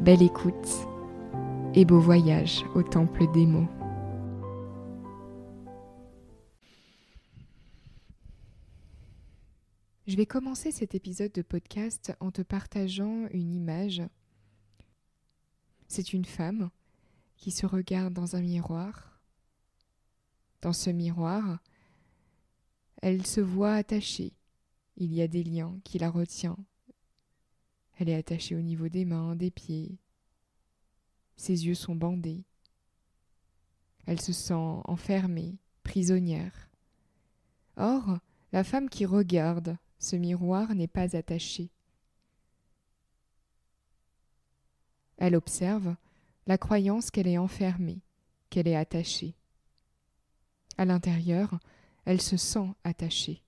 Belle écoute et beau voyage au temple des mots. Je vais commencer cet épisode de podcast en te partageant une image. C'est une femme qui se regarde dans un miroir. Dans ce miroir, elle se voit attachée. Il y a des liens qui la retiennent elle est attachée au niveau des mains, des pieds. Ses yeux sont bandés. Elle se sent enfermée, prisonnière. Or, la femme qui regarde ce miroir n'est pas attachée. Elle observe la croyance qu'elle est enfermée, qu'elle est attachée. À l'intérieur, elle se sent attachée.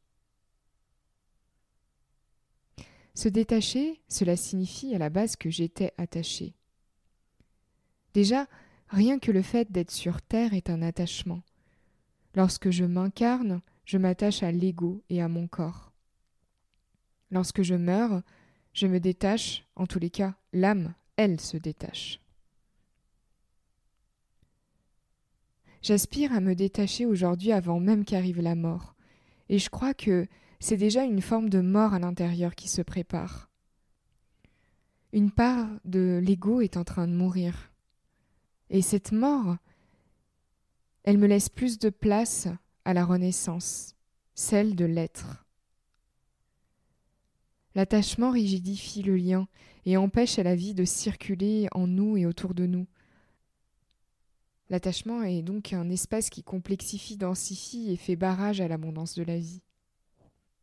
Se détacher, cela signifie à la base que j'étais attaché. Déjà, rien que le fait d'être sur Terre est un attachement. Lorsque je m'incarne, je m'attache à l'ego et à mon corps. Lorsque je meurs, je me détache, en tous les cas, l'âme, elle se détache. J'aspire à me détacher aujourd'hui avant même qu'arrive la mort, et je crois que c'est déjà une forme de mort à l'intérieur qui se prépare. Une part de l'ego est en train de mourir. Et cette mort, elle me laisse plus de place à la renaissance, celle de l'être. L'attachement rigidifie le lien et empêche à la vie de circuler en nous et autour de nous. L'attachement est donc un espace qui complexifie, densifie et fait barrage à l'abondance de la vie.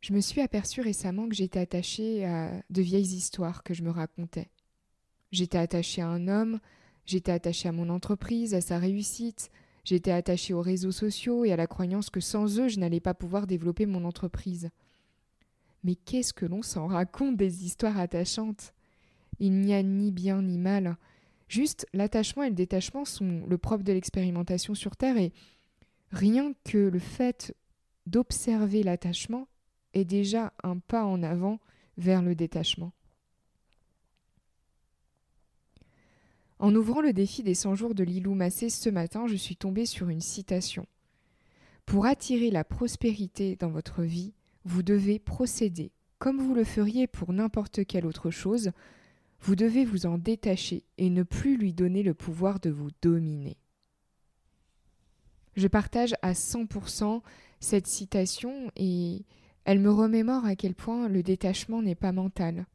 Je me suis aperçue récemment que j'étais attachée à de vieilles histoires que je me racontais. J'étais attachée à un homme, j'étais attachée à mon entreprise, à sa réussite, j'étais attachée aux réseaux sociaux et à la croyance que sans eux je n'allais pas pouvoir développer mon entreprise. Mais qu'est-ce que l'on s'en raconte des histoires attachantes? Il n'y a ni bien ni mal. Juste l'attachement et le détachement sont le propre de l'expérimentation sur Terre et rien que le fait d'observer l'attachement est déjà un pas en avant vers le détachement. En ouvrant le défi des 100 jours de Lilou Massé ce matin, je suis tombée sur une citation. Pour attirer la prospérité dans votre vie, vous devez procéder comme vous le feriez pour n'importe quelle autre chose, vous devez vous en détacher et ne plus lui donner le pouvoir de vous dominer. Je partage à 100% cette citation et elle me remémore à quel point le détachement n'est pas mental.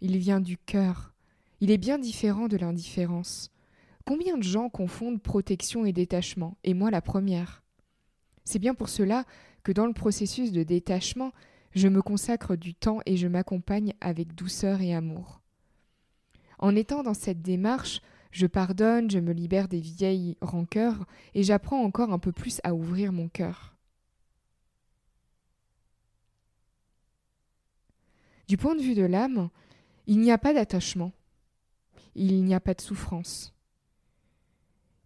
Il vient du cœur. Il est bien différent de l'indifférence. Combien de gens confondent protection et détachement, et moi la première C'est bien pour cela que dans le processus de détachement, je me consacre du temps et je m'accompagne avec douceur et amour. En étant dans cette démarche, je pardonne, je me libère des vieilles rancœurs et j'apprends encore un peu plus à ouvrir mon cœur. Du point de vue de l'âme, il n'y a pas d'attachement, il n'y a pas de souffrance.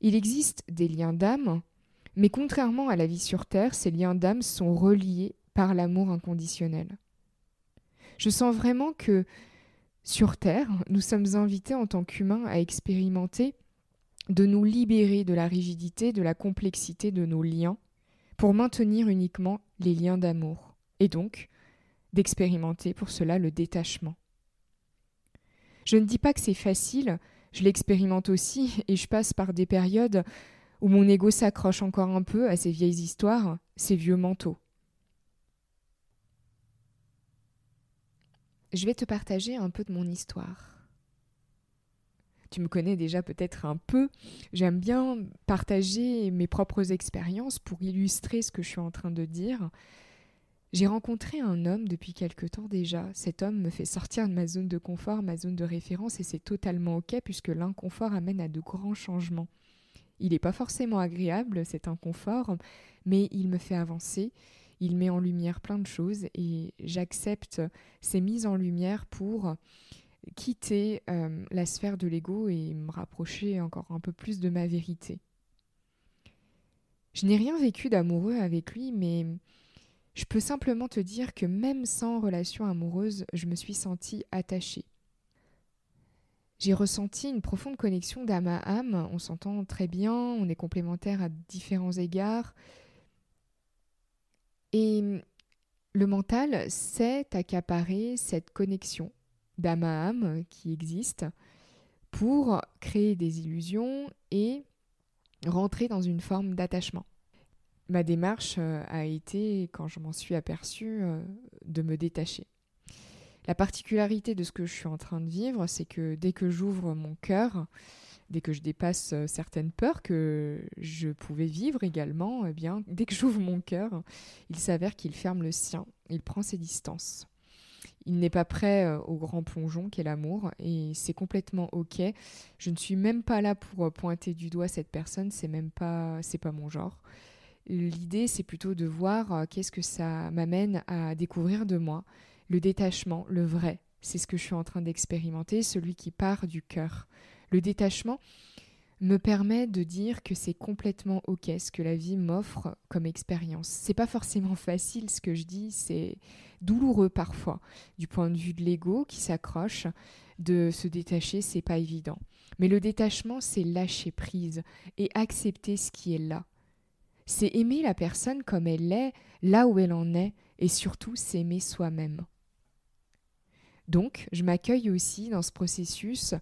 Il existe des liens d'âme, mais contrairement à la vie sur Terre, ces liens d'âme sont reliés par l'amour inconditionnel. Je sens vraiment que sur Terre, nous sommes invités en tant qu'humains à expérimenter de nous libérer de la rigidité, de la complexité de nos liens, pour maintenir uniquement les liens d'amour, et donc d'expérimenter pour cela le détachement. Je ne dis pas que c'est facile, je l'expérimente aussi et je passe par des périodes où mon ego s'accroche encore un peu à ces vieilles histoires, ces vieux manteaux. Je vais te partager un peu de mon histoire. Tu me connais déjà peut-être un peu. J'aime bien partager mes propres expériences pour illustrer ce que je suis en train de dire. J'ai rencontré un homme depuis quelque temps déjà. Cet homme me fait sortir de ma zone de confort, ma zone de référence, et c'est totalement ok puisque l'inconfort amène à de grands changements. Il n'est pas forcément agréable, cet inconfort, mais il me fait avancer, il met en lumière plein de choses et j'accepte ces mises en lumière pour quitter euh, la sphère de l'ego et me rapprocher encore un peu plus de ma vérité. Je n'ai rien vécu d'amoureux avec lui, mais je peux simplement te dire que même sans relation amoureuse, je me suis sentie attachée. J'ai ressenti une profonde connexion d'âme à âme, on s'entend très bien, on est complémentaires à différents égards. Et le mental sait accaparer cette connexion d'âme à âme qui existe pour créer des illusions et rentrer dans une forme d'attachement ma démarche euh, a été, quand je m'en suis aperçue, euh, de me détacher. La particularité de ce que je suis en train de vivre, c'est que dès que j'ouvre mon cœur, dès que je dépasse euh, certaines peurs que je pouvais vivre également, eh bien, dès que j'ouvre mon cœur, il s'avère qu'il ferme le sien, il prend ses distances. Il n'est pas prêt au grand plongeon qu'est l'amour et c'est complètement ok. Je ne suis même pas là pour pointer du doigt cette personne, c'est même pas, c'est pas mon genre. L'idée, c'est plutôt de voir euh, qu'est-ce que ça m'amène à découvrir de moi. Le détachement, le vrai, c'est ce que je suis en train d'expérimenter, celui qui part du cœur. Le détachement me permet de dire que c'est complètement ok ce que la vie m'offre comme expérience. C'est pas forcément facile ce que je dis, c'est douloureux parfois du point de vue de l'ego qui s'accroche. De se détacher, c'est pas évident. Mais le détachement, c'est lâcher prise et accepter ce qui est là c'est aimer la personne comme elle est, là où elle en est, et surtout s'aimer soi-même. Donc, je m'accueille aussi dans ce processus.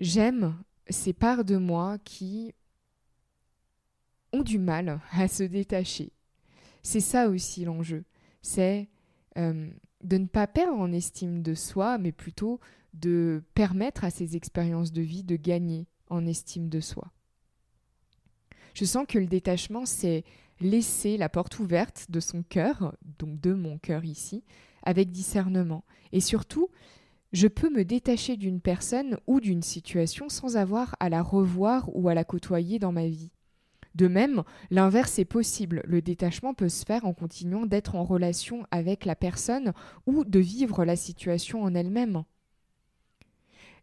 J'aime ces parts de moi qui ont du mal à se détacher. C'est ça aussi l'enjeu. C'est euh, de ne pas perdre en estime de soi, mais plutôt de permettre à ces expériences de vie de gagner en estime de soi. Je sens que le détachement, c'est laisser la porte ouverte de son cœur, donc de mon cœur ici, avec discernement. Et surtout, je peux me détacher d'une personne ou d'une situation sans avoir à la revoir ou à la côtoyer dans ma vie. De même, l'inverse est possible. Le détachement peut se faire en continuant d'être en relation avec la personne ou de vivre la situation en elle-même.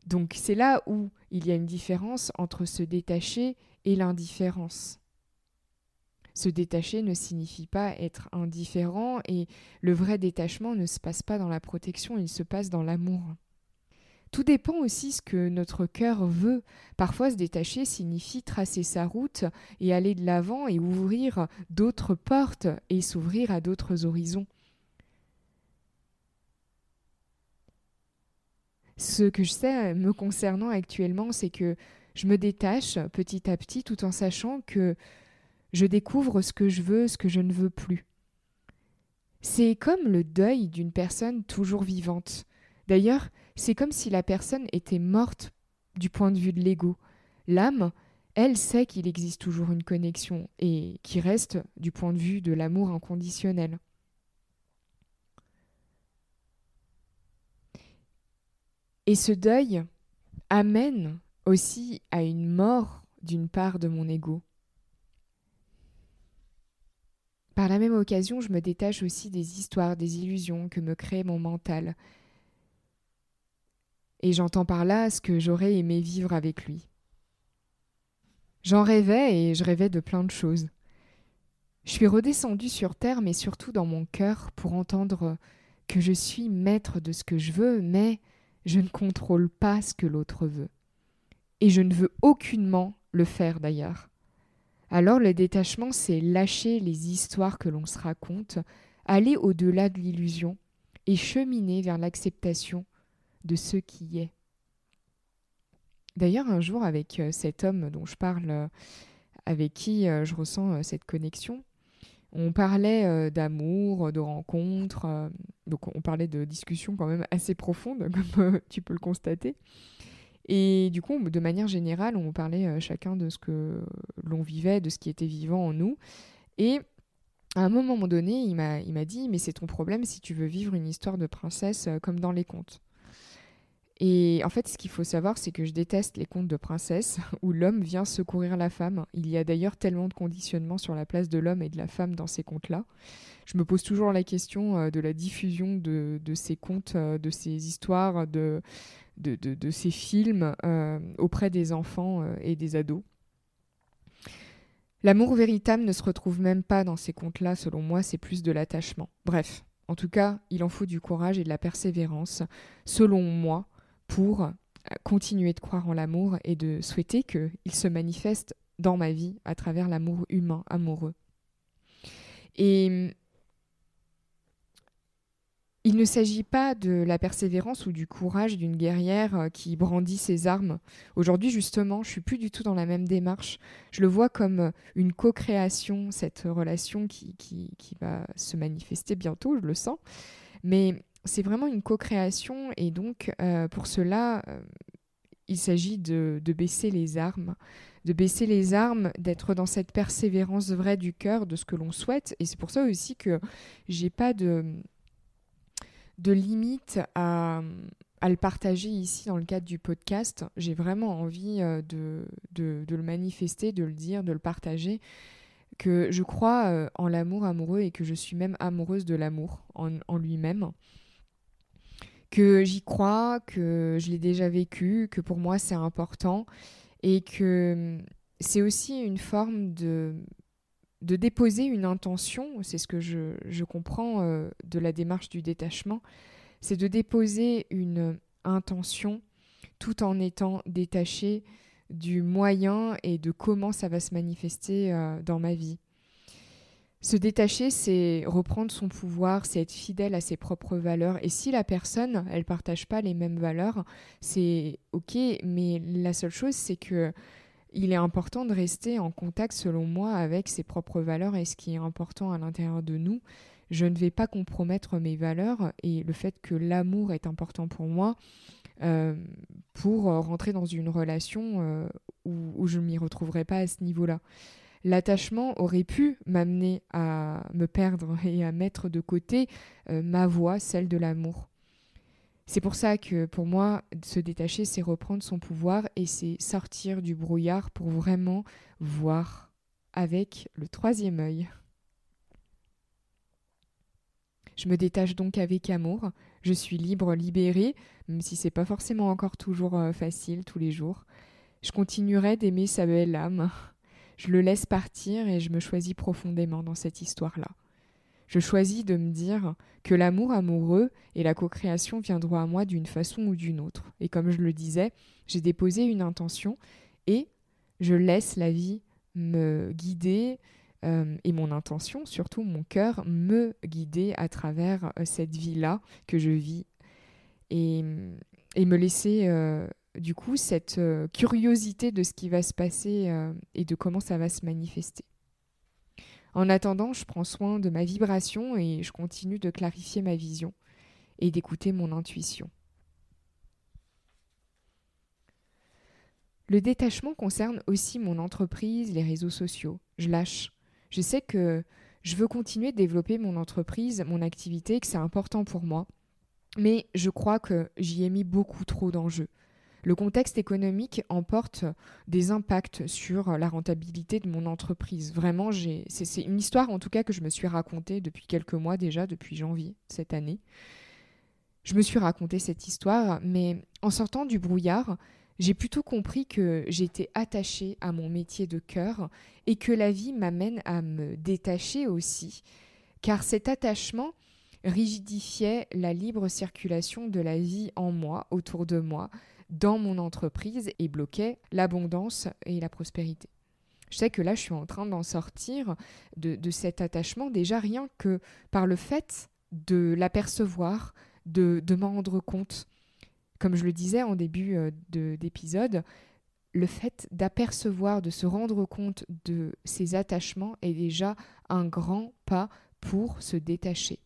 Donc c'est là où il y a une différence entre se détacher et l'indifférence. Se détacher ne signifie pas être indifférent et le vrai détachement ne se passe pas dans la protection, il se passe dans l'amour. Tout dépend aussi ce que notre cœur veut. Parfois se détacher signifie tracer sa route et aller de l'avant et ouvrir d'autres portes et s'ouvrir à d'autres horizons. Ce que je sais me concernant actuellement, c'est que je me détache petit à petit tout en sachant que je découvre ce que je veux, ce que je ne veux plus. C'est comme le deuil d'une personne toujours vivante. D'ailleurs, c'est comme si la personne était morte du point de vue de l'ego. L'âme, elle sait qu'il existe toujours une connexion et qui reste du point de vue de l'amour inconditionnel. Et ce deuil amène aussi à une mort d'une part de mon ego. Par la même occasion, je me détache aussi des histoires, des illusions que me crée mon mental. Et j'entends par là ce que j'aurais aimé vivre avec lui. J'en rêvais et je rêvais de plein de choses. Je suis redescendue sur terre, mais surtout dans mon cœur, pour entendre que je suis maître de ce que je veux, mais je ne contrôle pas ce que l'autre veut et je ne veux aucunement le faire d'ailleurs. Alors le détachement, c'est lâcher les histoires que l'on se raconte, aller au-delà de l'illusion et cheminer vers l'acceptation de ce qui est. D'ailleurs, un jour, avec cet homme dont je parle, avec qui je ressens cette connexion, on parlait d'amour, de rencontres, donc on parlait de discussions quand même assez profondes, comme tu peux le constater. Et du coup, de manière générale, on parlait chacun de ce que l'on vivait, de ce qui était vivant en nous. Et à un moment donné, il m'a dit, mais c'est ton problème si tu veux vivre une histoire de princesse comme dans les contes. Et en fait, ce qu'il faut savoir, c'est que je déteste les contes de princesse où l'homme vient secourir la femme. Il y a d'ailleurs tellement de conditionnements sur la place de l'homme et de la femme dans ces contes-là. Je me pose toujours la question euh, de la diffusion de, ces contes, euh, de ces histoires, de, de, ces films euh, auprès des enfants et des ados. L'amour véritable ne se retrouve même pas dans ces contes-là, selon moi, c'est plus de l'attachement. Bref, en tout cas, il en faut du courage et de la persévérance, selon moi, pour euh, continuer de croire en l'amour et de souhaiter qu'il se manifeste dans ma vie à travers l'amour humain, amoureux. Et il ne s'agit pas de la persévérance ou du courage d'une guerrière euh, qui brandit ses armes. Aujourd'hui, justement, je suis plus du tout dans la même démarche. Je le vois comme euh, une co-création, cette relation qui, va se manifester bientôt, je le sens. Mais c'est vraiment une co-création et donc euh, pour cela, il s'agit de, baisser les armes, de baisser les armes, d'être dans cette persévérance vraie du cœur de ce que l'on souhaite. Et c'est pour ça aussi que j'ai pas de, de limite à, le partager ici dans le cadre du podcast. J'ai vraiment envie euh, de, de, le manifester, de le dire, de le partager que je crois en l'amour amoureux et que je suis même amoureuse de l'amour en lui-même que j'y crois, que je l'ai déjà vécu, que pour moi c'est important et que hum, c'est aussi une forme de, de déposer une intention, c'est ce que je, comprends euh, de la démarche du détachement, c'est de déposer une intention tout en étant détaché du moyen et de comment ça va se manifester euh, dans ma vie. Se détacher, c'est reprendre son pouvoir, c'est être fidèle à ses propres valeurs. Et si la personne, elle partage pas les mêmes valeurs, c'est ok. Mais la seule chose, c'est que il est important de rester en contact, selon moi, avec ses propres valeurs et ce qui est important à l'intérieur de nous. Je ne vais pas compromettre mes valeurs et le fait que l'amour est important pour moi euh, pour rentrer dans une relation euh, où, je ne m'y retrouverai pas à ce niveau-là l'attachement aurait pu m'amener à me perdre et à mettre de côté euh, ma voix, celle de l'amour. C'est pour ça que pour moi, se détacher, c'est reprendre son pouvoir et c'est sortir du brouillard pour vraiment voir avec le troisième œil. Je me détache donc avec amour, je suis libre, libérée, même si c'est pas forcément encore toujours euh, facile tous les jours. Je continuerai d'aimer sa belle âme, je le laisse partir et je me choisis profondément dans cette histoire-là. Je choisis de me dire que l'amour amoureux et la co-création viendront à moi d'une façon ou d'une autre. Et comme je le disais, j'ai déposé une intention et je laisse la vie me guider euh, et mon intention, surtout mon cœur, me guider à travers euh, cette vie-là que je vis et, me laisser euh, du coup cette curiosité de ce qui va se passer et de comment ça va se manifester. En attendant, je prends soin de ma vibration et je continue de clarifier ma vision et d'écouter mon intuition. Le détachement concerne aussi mon entreprise, les réseaux sociaux. Je lâche. Je sais que je veux continuer de développer mon entreprise, mon activité, que c'est important pour moi. Mais je crois que j'y ai mis beaucoup trop d'enjeux. Le contexte économique emporte des impacts sur la rentabilité de mon entreprise. Vraiment, c'est une histoire en tout cas que je me suis racontée depuis quelques mois déjà, depuis janvier cette année. Je me suis raconté cette histoire, mais en sortant du brouillard, j'ai plutôt compris que j'étais attachée à mon métier de cœur et que la vie m'amène à me détacher aussi, car cet attachement rigidifiait la libre circulation de la vie en moi, autour de moi, dans mon entreprise et bloquait l'abondance et la prospérité. Je sais que là, je suis en train d'en sortir de, cet attachement, déjà rien que par le fait de l'apercevoir, de, de m'en rendre compte Comme je le disais en début euh, d'épisode, le fait d'apercevoir, de se rendre compte de ces attachements est déjà un grand pas pour se détacher.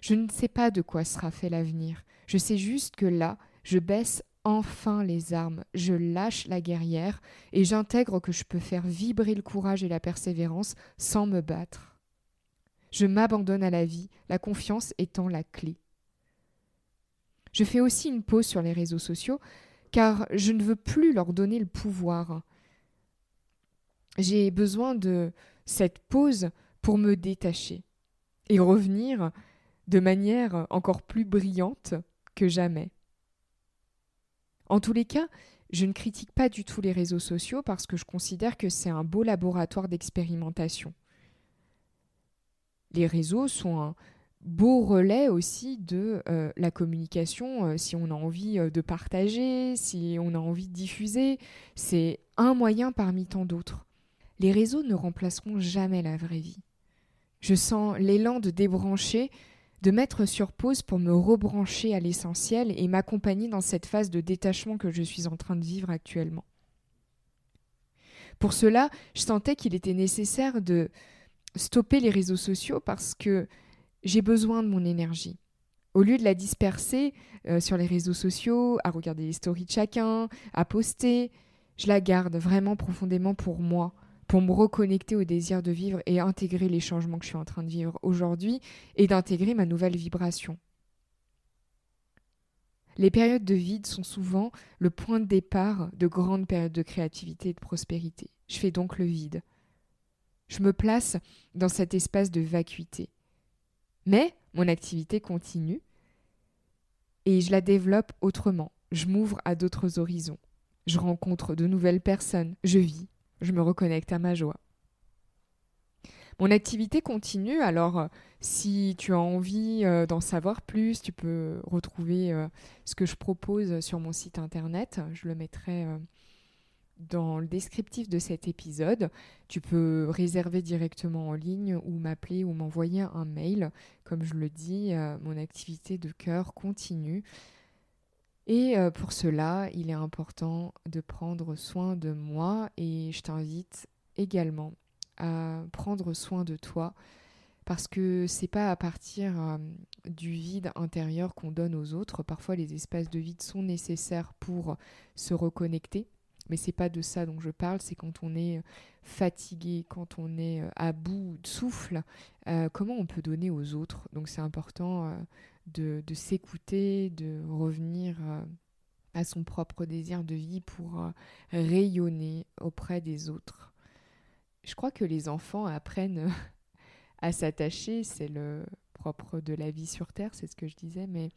Je ne sais pas de quoi sera fait l'avenir. Je sais juste que là, je baisse enfin les armes, je lâche la guerrière et j'intègre que je peux faire vibrer le courage et la persévérance sans me battre. Je m'abandonne à la vie, la confiance étant la clé. Je fais aussi une pause sur les réseaux sociaux car je ne veux plus leur donner le pouvoir. J'ai besoin de cette pause pour me détacher et revenir de manière encore plus brillante que jamais. En tous les cas, je ne critique pas du tout les réseaux sociaux parce que je considère que c'est un beau laboratoire d'expérimentation. Les réseaux sont un beau relais aussi de euh, la communication, euh, si on a envie euh, de partager, si on a envie de diffuser, c'est un moyen parmi tant d'autres. Les réseaux ne remplaceront jamais la vraie vie. Je sens l'élan de débrancher, de mettre sur pause pour me rebrancher à l'essentiel et m'accompagner dans cette phase de détachement que je suis en train de vivre actuellement. Pour cela, je sentais qu'il était nécessaire de stopper les réseaux sociaux parce que j'ai besoin de mon énergie. Au lieu de la disperser euh, sur les réseaux sociaux, à regarder les stories de chacun, à poster, je la garde vraiment profondément pour moi, pour me reconnecter au désir de vivre et intégrer les changements que je suis en train de vivre aujourd'hui et d'intégrer ma nouvelle vibration. Les périodes de vide sont souvent le point de départ de grandes périodes de créativité et de prospérité. Je fais donc le vide. Je me place dans cet espace de vacuité. Mais mon activité continue et je la développe autrement. Je m'ouvre à d'autres horizons. Je rencontre de nouvelles personnes. Je vis. Je me reconnecte à ma joie. Mon activité continue, alors euh, si tu as envie euh, d'en savoir plus, tu peux retrouver euh, ce que je propose sur mon site internet. Je le mettrai dans le descriptif de cet épisode. Tu peux réserver directement en ligne ou m'appeler ou m'envoyer un mail. Comme je le dis, mon activité de cœur continue. Et euh, pour cela, il est important de prendre soin de moi et je t'invite également à prendre soin de toi parce que c'est pas à partir euh, du vide intérieur qu'on donne aux autres. Parfois, les espaces de vide sont nécessaires pour se reconnecter mais c'est pas de ça dont je parle, c'est quand on est euh, fatigué, quand on est à bout de souffle, comment on peut donner aux autres? Donc c'est important de, s'écouter, de revenir à son propre désir de vie pour rayonner auprès des autres. Je crois que les enfants apprennent à s'attacher, c'est le propre de la vie sur Terre, c'est ce que je disais, mais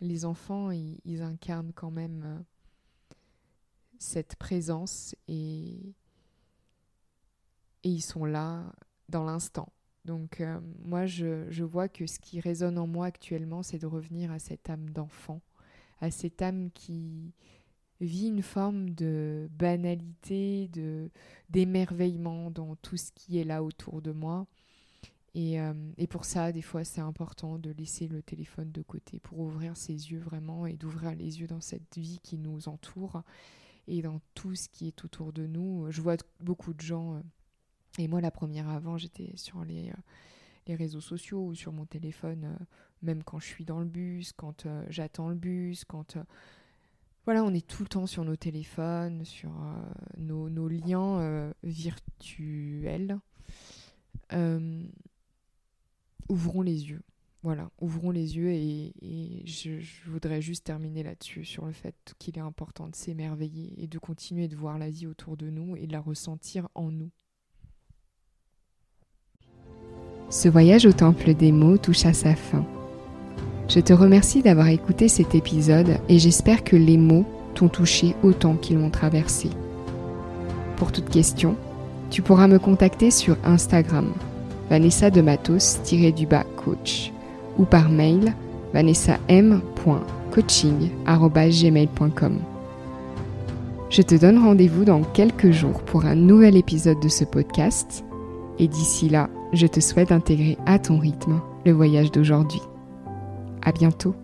les enfants, ils incarnent quand même cette présence et, et ils sont là dans l'instant. Donc euh, moi, je, je, vois que ce qui résonne en moi actuellement, c'est de revenir à cette âme d'enfant, à cette âme qui vit une forme de banalité, de d'émerveillement dans tout ce qui est là autour de moi. Et, euh, et pour ça, des fois, c'est important de laisser le téléphone de côté pour ouvrir ses yeux vraiment et d'ouvrir les yeux dans cette vie qui nous entoure et dans tout ce qui est autour de nous. Je vois beaucoup de gens, euh, et moi la première avant, j'étais sur les, euh, réseaux sociaux ou sur mon téléphone, euh, même quand je suis dans le bus, quand j'attends le bus, quand... voilà, on est tout le temps sur nos téléphones, sur nos, liens virtuels. ouvrons les yeux voilà, ouvrons les yeux et, je, voudrais juste terminer là-dessus, sur le fait qu'il est important de s'émerveiller et de continuer de voir la vie autour de nous et de la ressentir en nous. Ce voyage au temple des mots touche à sa fin. Je te remercie d'avoir écouté cet épisode et j'espère que les mots t'ont touché autant qu'ils m'ont traversé. Pour toute question, tu pourras me contacter sur Instagram, Vanessa de Matos-du-bas coach ou par mail vanessam.coaching.gmail.com. Je te donne rendez-vous dans quelques jours pour un nouvel épisode de ce podcast et d'ici là, je te souhaite d'intégrer à ton rythme le voyage d'aujourd'hui. À bientôt.